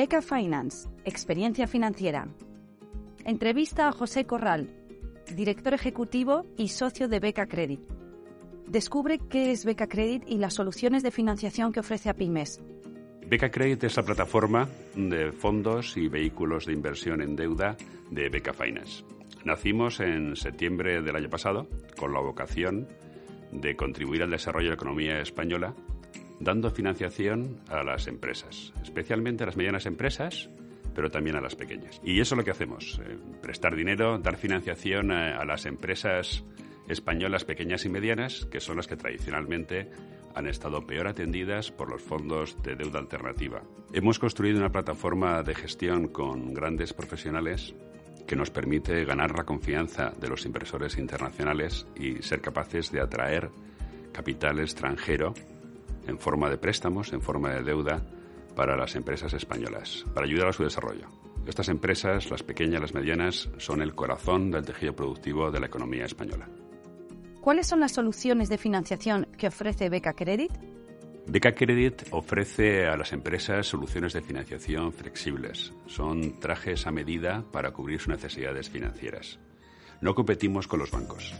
Beca Finance, experiencia financiera. Entrevista a José Corral, director ejecutivo y socio de Beca Credit. Descubre qué es Beca Credit y las soluciones de financiación que ofrece a pymes. Beca Credit es la plataforma de fondos y vehículos de inversión en deuda de Beca Finance. Nacimos en septiembre del año pasado con la vocación de contribuir al desarrollo de la economía española dando financiación a las empresas, especialmente a las medianas empresas, pero también a las pequeñas. Y eso es lo que hacemos, eh, prestar dinero, dar financiación a, a las empresas españolas pequeñas y medianas, que son las que tradicionalmente han estado peor atendidas por los fondos de deuda alternativa. Hemos construido una plataforma de gestión con grandes profesionales que nos permite ganar la confianza de los inversores internacionales y ser capaces de atraer capital extranjero en forma de préstamos, en forma de deuda para las empresas españolas, para ayudar a su desarrollo. Estas empresas, las pequeñas, las medianas, son el corazón del tejido productivo de la economía española. ¿Cuáles son las soluciones de financiación que ofrece Beca Credit? Beca Credit ofrece a las empresas soluciones de financiación flexibles. Son trajes a medida para cubrir sus necesidades financieras. No competimos con los bancos.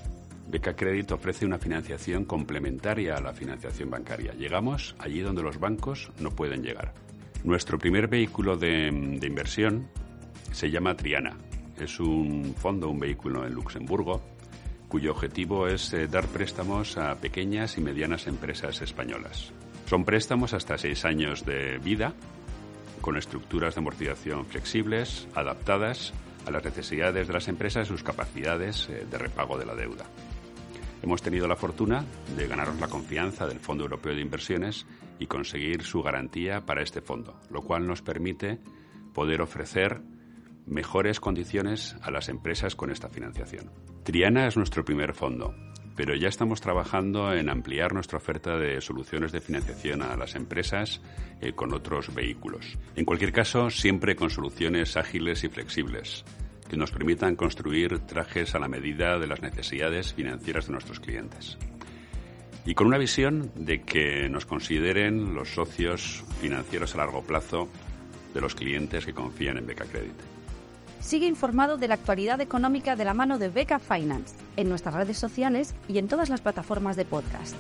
Beca Credit ofrece una financiación complementaria a la financiación bancaria. Llegamos allí donde los bancos no pueden llegar. Nuestro primer vehículo de, de inversión se llama Triana. Es un fondo, un vehículo en Luxemburgo, cuyo objetivo es eh, dar préstamos a pequeñas y medianas empresas españolas. Son préstamos hasta seis años de vida, con estructuras de amortización flexibles, adaptadas a las necesidades de las empresas y sus capacidades eh, de repago de la deuda. Hemos tenido la fortuna de ganarnos la confianza del Fondo Europeo de Inversiones y conseguir su garantía para este fondo, lo cual nos permite poder ofrecer mejores condiciones a las empresas con esta financiación. Triana es nuestro primer fondo pero ya estamos trabajando en ampliar nuestra oferta de soluciones de financiación a las empresas eh, con otros vehículos. En cualquier caso, siempre con soluciones ágiles y flexibles que nos permitan construir trajes a la medida de las necesidades financieras de nuestros clientes. Y con una visión de que nos consideren los socios financieros a largo plazo de los clientes que confían en Beca Credit. Sigue informado de la actualidad económica de la mano de Beca Finance en nuestras redes sociales y en todas las plataformas de podcast.